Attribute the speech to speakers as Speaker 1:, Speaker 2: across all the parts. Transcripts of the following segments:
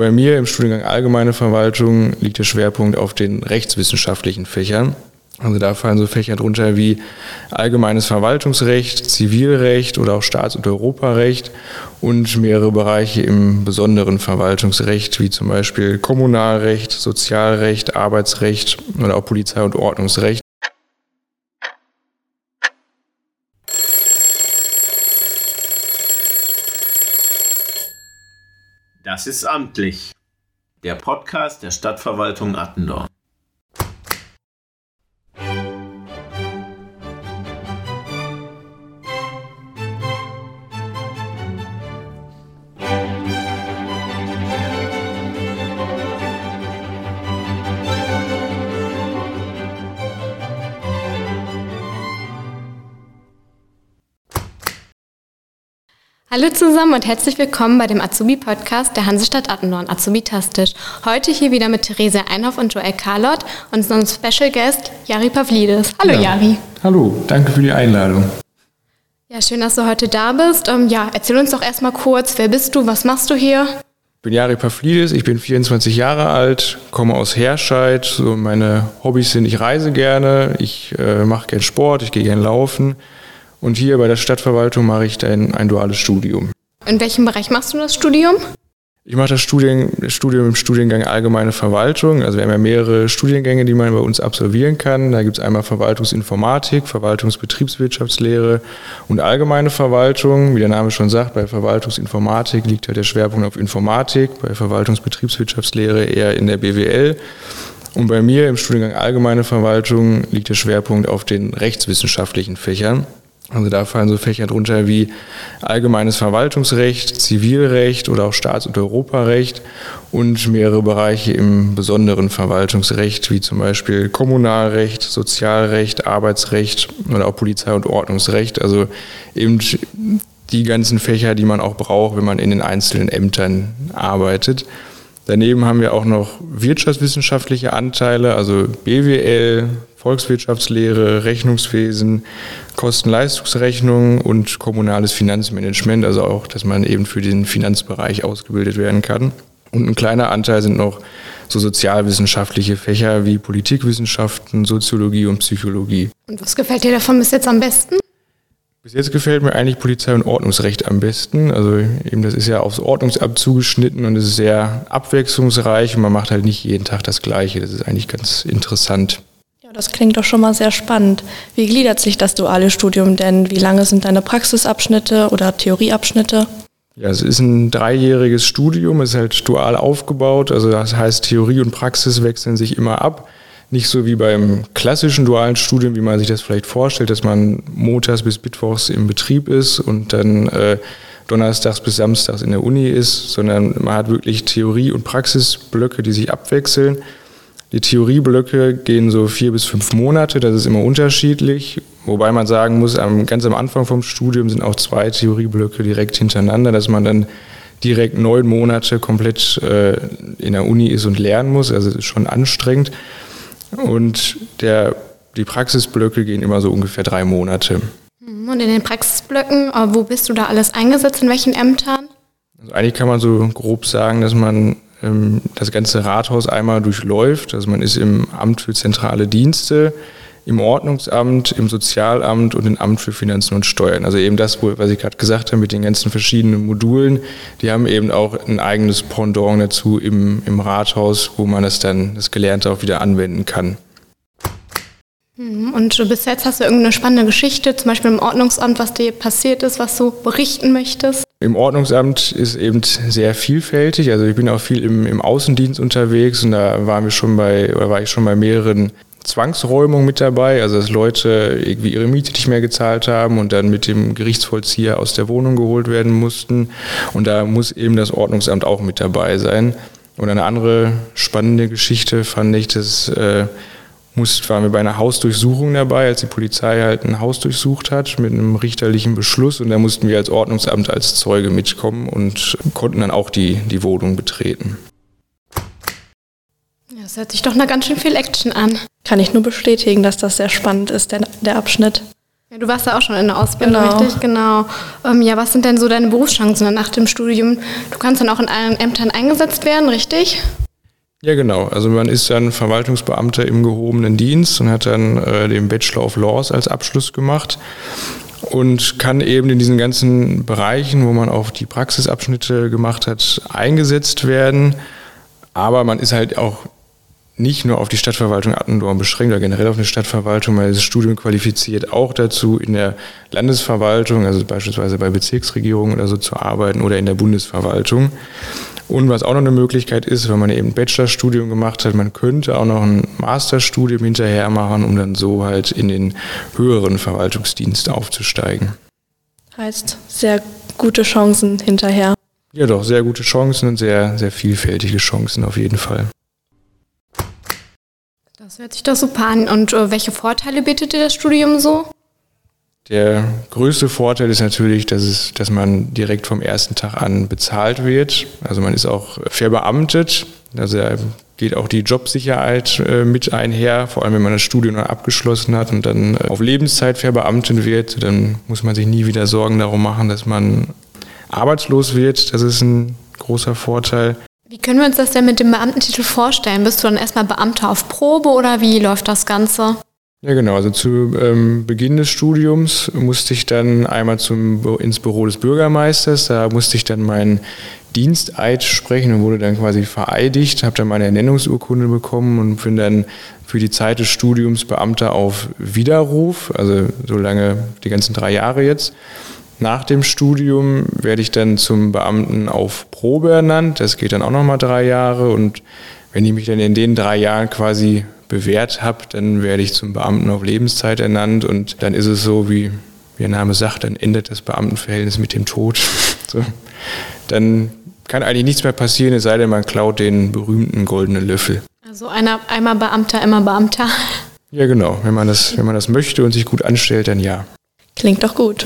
Speaker 1: Bei mir im Studiengang Allgemeine Verwaltung liegt der Schwerpunkt auf den rechtswissenschaftlichen Fächern. Also da fallen so Fächer drunter wie allgemeines Verwaltungsrecht, Zivilrecht oder auch Staats- und Europarecht und mehrere Bereiche im besonderen Verwaltungsrecht, wie zum Beispiel Kommunalrecht, Sozialrecht, Arbeitsrecht oder auch Polizei- und Ordnungsrecht.
Speaker 2: Das ist amtlich. Der Podcast der Stadtverwaltung Attendorn.
Speaker 3: Hallo zusammen und herzlich willkommen bei dem Azubi-Podcast der Hansestadt Attendorn, Azubi-Tastisch. Heute hier wieder mit Therese Einhoff und Joel Carlott und unserem Special Guest Jari Pavlidis. Hallo ja. Jari.
Speaker 1: Hallo, danke für die Einladung.
Speaker 3: Ja, schön, dass du heute da bist. Ähm, ja, erzähl uns doch erstmal kurz, wer bist du, was machst du hier?
Speaker 1: Ich bin Jari Pavlidis, ich bin 24 Jahre alt, komme aus Herscheid. So meine Hobbys sind, ich reise gerne, ich äh, mache gern Sport, ich gehe gern laufen. Und hier bei der Stadtverwaltung mache ich dann ein duales Studium.
Speaker 3: In welchem Bereich machst du das Studium?
Speaker 1: Ich mache das Studium, Studium im Studiengang Allgemeine Verwaltung. Also wir haben ja mehrere Studiengänge, die man bei uns absolvieren kann. Da gibt es einmal Verwaltungsinformatik, Verwaltungsbetriebswirtschaftslehre und Allgemeine Verwaltung. Wie der Name schon sagt, bei Verwaltungsinformatik liegt ja der Schwerpunkt auf Informatik, bei Verwaltungsbetriebswirtschaftslehre eher in der BWL. Und bei mir im Studiengang Allgemeine Verwaltung liegt der Schwerpunkt auf den rechtswissenschaftlichen Fächern. Also da fallen so Fächer drunter wie allgemeines Verwaltungsrecht, Zivilrecht oder auch Staats- und Europarecht und mehrere Bereiche im besonderen Verwaltungsrecht, wie zum Beispiel Kommunalrecht, Sozialrecht, Arbeitsrecht oder auch Polizei- und Ordnungsrecht. Also eben die ganzen Fächer, die man auch braucht, wenn man in den einzelnen Ämtern arbeitet. Daneben haben wir auch noch wirtschaftswissenschaftliche Anteile, also BWL, Volkswirtschaftslehre, Rechnungswesen, Kosten-Leistungsrechnung und kommunales Finanzmanagement, also auch, dass man eben für den Finanzbereich ausgebildet werden kann. Und ein kleiner Anteil sind noch so sozialwissenschaftliche Fächer wie Politikwissenschaften, Soziologie und Psychologie.
Speaker 3: Und was gefällt dir davon bis jetzt am besten?
Speaker 1: Bis jetzt gefällt mir eigentlich Polizei- und Ordnungsrecht am besten. Also eben das ist ja aufs Ordnungsamt zugeschnitten und es ist sehr abwechslungsreich und man macht halt nicht jeden Tag das Gleiche. Das ist eigentlich ganz interessant.
Speaker 4: Ja, das klingt doch schon mal sehr spannend. Wie gliedert sich das duale Studium denn? Wie lange sind deine Praxisabschnitte oder Theorieabschnitte?
Speaker 1: Ja, es ist ein dreijähriges Studium, es ist halt dual aufgebaut. Also das heißt, Theorie und Praxis wechseln sich immer ab. Nicht so wie beim klassischen dualen Studium, wie man sich das vielleicht vorstellt, dass man montags bis mittwochs im Betrieb ist und dann äh, donnerstags bis samstags in der Uni ist, sondern man hat wirklich Theorie- und Praxisblöcke, die sich abwechseln. Die Theorieblöcke gehen so vier bis fünf Monate, das ist immer unterschiedlich. Wobei man sagen muss, ganz am Anfang vom Studium sind auch zwei Theorieblöcke direkt hintereinander, dass man dann direkt neun Monate komplett äh, in der Uni ist und lernen muss. Also es ist schon anstrengend. Und der, die Praxisblöcke gehen immer so ungefähr drei Monate.
Speaker 3: Und in den Praxisblöcken, äh, wo bist du da alles eingesetzt, in welchen Ämtern?
Speaker 1: Also eigentlich kann man so grob sagen, dass man ähm, das ganze Rathaus einmal durchläuft. Also man ist im Amt für zentrale Dienste, im Ordnungsamt, im Sozialamt und im Amt für Finanzen und Steuern. Also eben das, was ich gerade gesagt habe mit den ganzen verschiedenen Modulen, die haben eben auch ein eigenes Pendant dazu im, im Rathaus, wo man das dann, das Gelernte auch wieder anwenden kann.
Speaker 3: Hm, und bis jetzt hast du irgendeine spannende Geschichte, zum Beispiel im Ordnungsamt, was dir passiert ist, was du berichten möchtest?
Speaker 1: Im Ordnungsamt ist eben sehr vielfältig. Also ich bin auch viel im, im Außendienst unterwegs und da waren wir schon bei, oder war ich schon bei mehreren Zwangsräumungen mit dabei, also dass Leute irgendwie ihre Miete nicht mehr gezahlt haben und dann mit dem Gerichtsvollzieher aus der Wohnung geholt werden mussten. Und da muss eben das Ordnungsamt auch mit dabei sein. Und eine andere spannende Geschichte fand ich, dass äh, mussten, waren wir bei einer Hausdurchsuchung dabei, als die Polizei halt ein Haus durchsucht hat mit einem richterlichen Beschluss und da mussten wir als Ordnungsamt als Zeuge mitkommen und konnten dann auch die, die Wohnung betreten.
Speaker 3: Das hört sich doch nach ganz schön viel Action an.
Speaker 4: Kann ich nur bestätigen, dass das sehr spannend ist, der, der Abschnitt.
Speaker 3: Ja, du warst ja auch schon in der Ausbildung,
Speaker 4: Genau.
Speaker 3: richtig? Genau. Ähm, ja, was sind denn so deine Berufschancen nach dem Studium? Du kannst dann auch in allen Ämtern eingesetzt werden, richtig?
Speaker 1: Ja, genau. Also man ist dann Verwaltungsbeamter im gehobenen Dienst und hat dann äh, den Bachelor of Laws als Abschluss gemacht und kann eben in diesen ganzen Bereichen, wo man auch die Praxisabschnitte gemacht hat, eingesetzt werden. Aber man ist halt auch nicht nur auf die Stadtverwaltung Attendorn beschränkt oder generell auf eine Stadtverwaltung, weil das Studium qualifiziert auch dazu, in der Landesverwaltung, also beispielsweise bei Bezirksregierungen oder so zu arbeiten oder in der Bundesverwaltung. Und was auch noch eine Möglichkeit ist, wenn man eben ein Bachelorstudium gemacht hat, man könnte auch noch ein Masterstudium hinterher machen, um dann so halt in den höheren Verwaltungsdienst aufzusteigen.
Speaker 4: Heißt, sehr gute Chancen hinterher.
Speaker 1: Ja, doch, sehr gute Chancen und sehr, sehr vielfältige Chancen auf jeden Fall.
Speaker 3: Das hört sich doch super an. Und äh, welche Vorteile bietet dir das Studium so?
Speaker 1: Der größte Vorteil ist natürlich, dass, es, dass man direkt vom ersten Tag an bezahlt wird. Also man ist auch verbeamtet. Also da geht auch die Jobsicherheit äh, mit einher, vor allem wenn man das Studium dann abgeschlossen hat und dann äh, auf Lebenszeit verbeamtet wird. Dann muss man sich nie wieder Sorgen darum machen, dass man arbeitslos wird. Das ist ein großer Vorteil.
Speaker 3: Wie können wir uns das denn mit dem Beamtentitel vorstellen? Bist du dann erstmal Beamter auf Probe oder wie läuft das Ganze?
Speaker 1: Ja, genau. Also zu ähm, Beginn des Studiums musste ich dann einmal zum, ins Büro des Bürgermeisters. Da musste ich dann meinen Diensteid sprechen und wurde dann quasi vereidigt, habe dann meine Ernennungsurkunde bekommen und bin dann für die Zeit des Studiums Beamter auf Widerruf, also so lange, die ganzen drei Jahre jetzt. Nach dem Studium werde ich dann zum Beamten auf Probe ernannt. Das geht dann auch nochmal drei Jahre. Und wenn ich mich dann in den drei Jahren quasi bewährt habe, dann werde ich zum Beamten auf Lebenszeit ernannt. Und dann ist es so, wie, der Name sagt, dann endet das Beamtenverhältnis mit dem Tod. So. Dann kann eigentlich nichts mehr passieren, es sei denn, man klaut den berühmten goldenen Löffel.
Speaker 3: Also einer, einmal Beamter, immer Beamter.
Speaker 1: Ja, genau. Wenn man, das, wenn man das möchte und sich gut anstellt, dann ja.
Speaker 4: Klingt doch gut.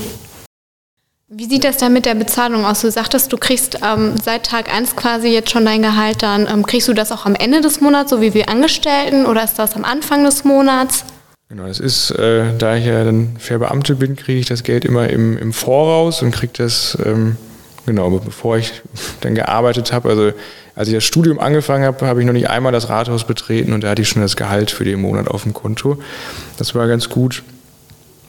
Speaker 3: Wie sieht das dann mit der Bezahlung aus? Du sagtest, du kriegst ähm, seit Tag 1 quasi jetzt schon dein Gehalt dann. Ähm, kriegst du das auch am Ende des Monats, so wie wir Angestellten, oder ist das am Anfang des Monats?
Speaker 1: Genau, das ist, äh, da ich ja dann Verbeamtet bin, kriege ich das Geld immer im, im Voraus und kriege das, ähm, genau, bevor ich dann gearbeitet habe. Also als ich das Studium angefangen habe, habe ich noch nicht einmal das Rathaus betreten und da hatte ich schon das Gehalt für den Monat auf dem Konto. Das war ganz gut.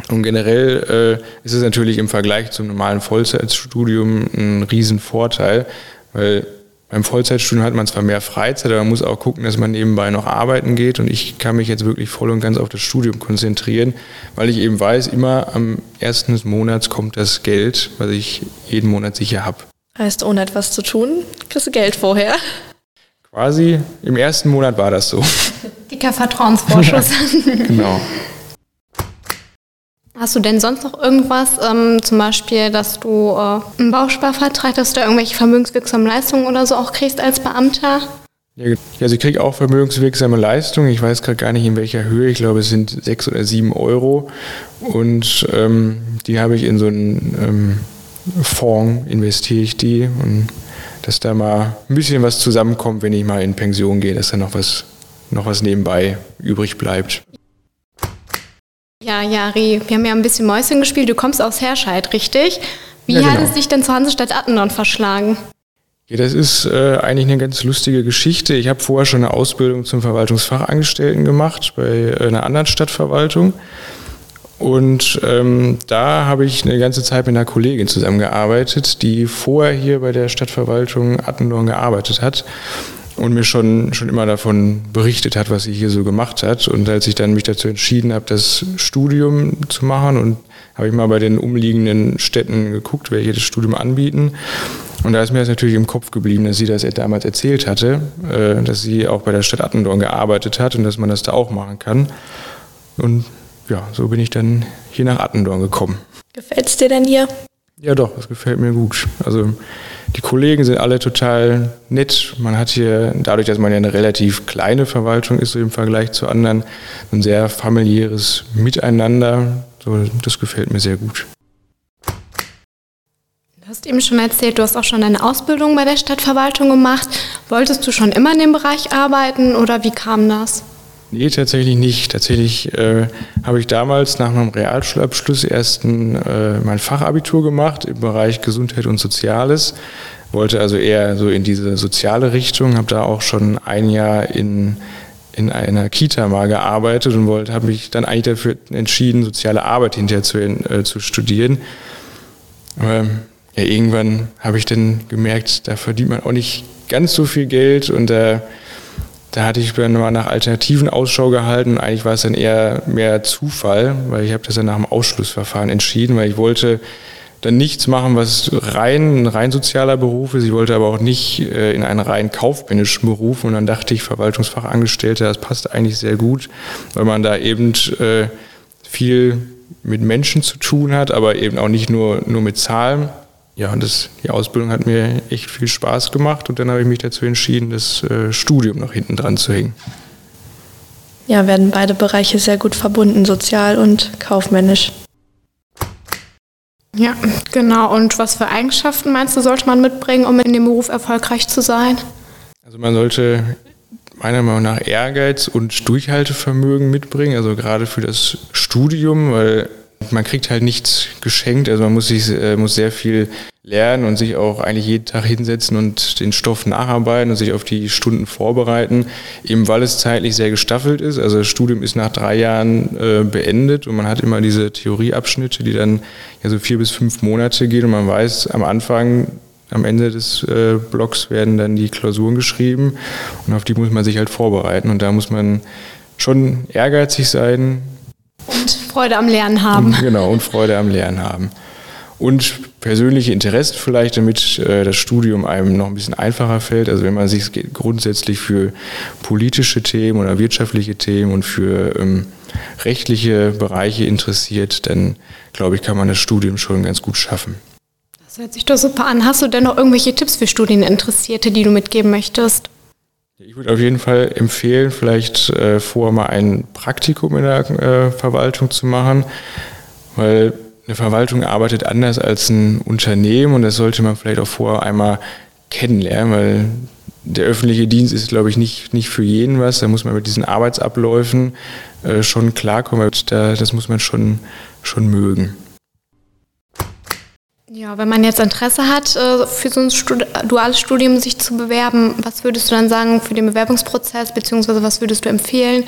Speaker 1: Und generell äh, ist es natürlich im Vergleich zum normalen Vollzeitstudium ein Riesenvorteil, weil beim Vollzeitstudium hat man zwar mehr Freizeit, aber man muss auch gucken, dass man nebenbei noch arbeiten geht. Und ich kann mich jetzt wirklich voll und ganz auf das Studium konzentrieren, weil ich eben weiß, immer am ersten des Monats kommt das Geld, was ich jeden Monat sicher habe.
Speaker 4: Heißt, ohne etwas zu tun, kriegst du Geld vorher.
Speaker 1: Quasi im ersten Monat war das so.
Speaker 3: Dicker Vertrauensvorschuss.
Speaker 1: genau.
Speaker 3: Hast du denn sonst noch irgendwas, ähm, zum Beispiel, dass du äh, einen Bausparvertrag, dass du da irgendwelche vermögenswirksamen Leistungen oder so auch kriegst als Beamter?
Speaker 1: Ja, also ich kriege auch vermögenswirksame Leistungen. Ich weiß gerade gar nicht in welcher Höhe. Ich glaube, es sind sechs oder sieben Euro. Und ähm, die habe ich in so einen ähm, Fonds, investiere ich die. Und dass da mal ein bisschen was zusammenkommt, wenn ich mal in Pension gehe, dass da noch was, noch was nebenbei übrig bleibt.
Speaker 3: Ja, Jari, wir haben ja ein bisschen Mäuschen gespielt. Du kommst aus Herscheid, richtig? Wie
Speaker 1: Ja, genau.
Speaker 3: hat es dich denn zur Hansestadt Attendorn verschlagen?
Speaker 1: Ja, das ist äh, eigentlich eine ganz lustige Geschichte. Ich habe vorher schon eine Ausbildung zum Verwaltungsfachangestellten gemacht bei einer anderen Stadtverwaltung. Und ähm, da habe ich eine ganze Zeit mit einer Kollegin zusammengearbeitet, die vorher hier bei der Stadtverwaltung Attendorn gearbeitet hat und mir schon, schon immer davon berichtet hat, was sie hier so gemacht hat. Und als ich dann mich dazu entschieden habe, das Studium zu machen und habe ich mal bei den umliegenden Städten geguckt, welche das Studium anbieten. Und da ist mir das natürlich im Kopf geblieben, dass sie das damals erzählt hatte, äh, dass sie auch bei der Stadt Attendorn gearbeitet hat und dass man das da auch machen kann. Und ja, so bin ich dann hier nach Attendorn gekommen.
Speaker 4: Gefällt's dir denn hier?
Speaker 1: Ja, doch, das gefällt mir gut. Also die Kollegen sind alle total nett. Man hat hier, dadurch, dass man ja eine relativ kleine Verwaltung ist, so im Vergleich zu anderen, ein sehr familiäres Miteinander. So, das gefällt mir sehr gut.
Speaker 3: Du hast eben schon erzählt, du hast auch schon eine Ausbildung bei der Stadtverwaltung gemacht. Wolltest du schon immer in dem Bereich arbeiten oder wie kam das?
Speaker 1: Nee, tatsächlich nicht. Tatsächlich äh, habe ich damals nach meinem Realschulabschluss erst ein, äh, mein Fachabitur gemacht im Bereich Gesundheit und Soziales. Wollte also eher so in diese soziale Richtung, habe da auch schon ein Jahr in, in einer Kita mal gearbeitet und wollte, habe mich dann eigentlich dafür entschieden, soziale Arbeit hinterher zu, äh, zu studieren. Aber ja, irgendwann habe ich dann gemerkt, da verdient man auch nicht ganz so viel Geld und da äh, da hatte ich dann mal nach Alternativen Ausschau gehalten. Eigentlich war es dann eher mehr Zufall, weil ich habe das dann nach dem Ausschlussverfahren entschieden, weil ich wollte dann nichts machen, was rein ein rein sozialer Beruf ist. Ich wollte aber auch nicht äh, in einen rein kaufmännischen Beruf. Und dann dachte ich, Verwaltungsfachangestellter, das passt eigentlich sehr gut, weil man da eben äh, viel mit Menschen zu tun hat, aber eben auch nicht nur, nur mit Zahlen ja, und das, die Ausbildung hat mir echt viel Spaß gemacht und dann habe ich mich dazu entschieden, das äh, Studium noch hinten dran zu hängen.
Speaker 4: Ja, werden beide Bereiche sehr gut verbunden, sozial und kaufmännisch.
Speaker 3: Ja, genau. Und was für Eigenschaften meinst du, sollte man mitbringen, um in dem Beruf erfolgreich zu sein?
Speaker 1: Also man sollte meiner Meinung nach Ehrgeiz und Durchhaltevermögen mitbringen, also gerade für das Studium, weil man kriegt halt nichts geschenkt, also man muss sich äh, muss sehr viel lernen und sich auch eigentlich jeden Tag hinsetzen und den Stoff nacharbeiten und sich auf die Stunden vorbereiten, eben weil es zeitlich sehr gestaffelt ist. Also das Studium ist nach drei Jahren äh, beendet und man hat immer diese Theorieabschnitte, die dann ja so vier bis fünf Monate gehen und man weiß am Anfang, am Ende des äh, Blocks werden dann die Klausuren geschrieben und auf die muss man sich halt vorbereiten und da muss man schon ehrgeizig sein,
Speaker 3: und Freude am Lernen haben.
Speaker 1: Genau, und Freude am Lernen haben. Und persönliche Interessen vielleicht, damit äh, das Studium einem noch ein bisschen einfacher fällt. Also wenn man sich grundsätzlich für politische Themen oder wirtschaftliche Themen und für ähm, rechtliche Bereiche interessiert, dann glaube ich, kann man das Studium schon ganz gut schaffen.
Speaker 3: Das hört sich doch super an. Hast du denn noch irgendwelche Tipps für Studieninteressierte, die du mitgeben möchtest?
Speaker 1: Ich würde auf jeden Fall empfehlen, vielleicht äh, vorher mal ein Praktikum in der äh, Verwaltung zu machen, weil eine Verwaltung arbeitet anders als ein Unternehmen und das sollte man vielleicht auch vorher einmal kennenlernen, weil der öffentliche Dienst ist, glaube ich, nicht, nicht für jeden was. Da muss man mit diesen Arbeitsabläufen äh, schon klarkommen. Da, das muss man schon, schon mögen.
Speaker 3: Ja, wenn man jetzt Interesse hat, äh, für so ein duales Studium sich zu bewerben, was würdest du dann sagen für den Bewerbungsprozess, beziehungsweise was würdest du empfehlen?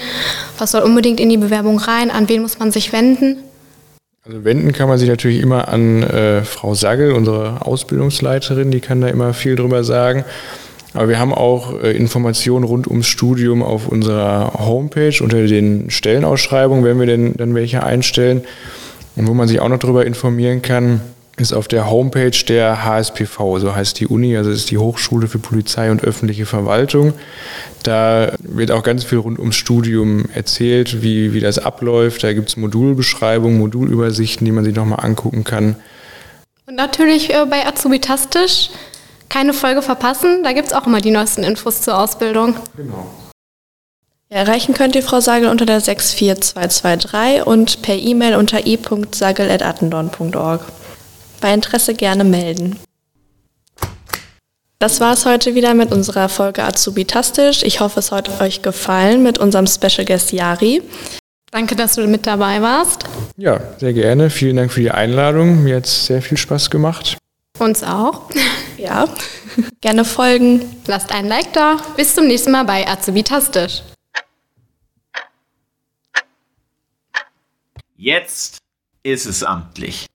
Speaker 3: Was soll unbedingt in die Bewerbung rein? An wen muss man sich wenden?
Speaker 1: Also wenden kann man sich natürlich immer an äh, Frau Saggel, unsere Ausbildungsleiterin, die kann da immer viel drüber sagen. Aber wir haben auch äh, Informationen rund ums Studium auf unserer Homepage unter den Stellenausschreibungen, wenn wir denn dann welche einstellen. Und wo man sich auch noch darüber informieren kann, ist auf der Homepage der HSPV, so heißt die Uni, also ist die Hochschule für Polizei und öffentliche Verwaltung. Da wird auch ganz viel rund ums Studium erzählt, wie, wie das abläuft. Da gibt es Modulbeschreibungen, Modulübersichten, die man sich nochmal angucken kann.
Speaker 3: Und natürlich äh, bei Azubitastisch keine Folge verpassen. Da gibt es auch immer die neuesten Infos zur Ausbildung. Genau.
Speaker 4: Ja, erreichen könnt ihr Frau Sagel unter der 64223 und per E-Mail unter e.sagel.attendorn.org bei Interesse gerne melden. Das war es heute wieder mit unserer Folge Azubitastisch. Ich hoffe, es hat euch gefallen mit unserem Special Guest Yari.
Speaker 3: Danke, dass du mit dabei warst.
Speaker 1: Ja, sehr gerne. Vielen Dank für die Einladung. Mir hat es sehr viel Spaß gemacht.
Speaker 3: Uns auch.
Speaker 4: Ja, gerne folgen.
Speaker 3: Lasst ein Like da. Bis zum nächsten Mal bei Azubitastisch.
Speaker 2: Jetzt ist es amtlich.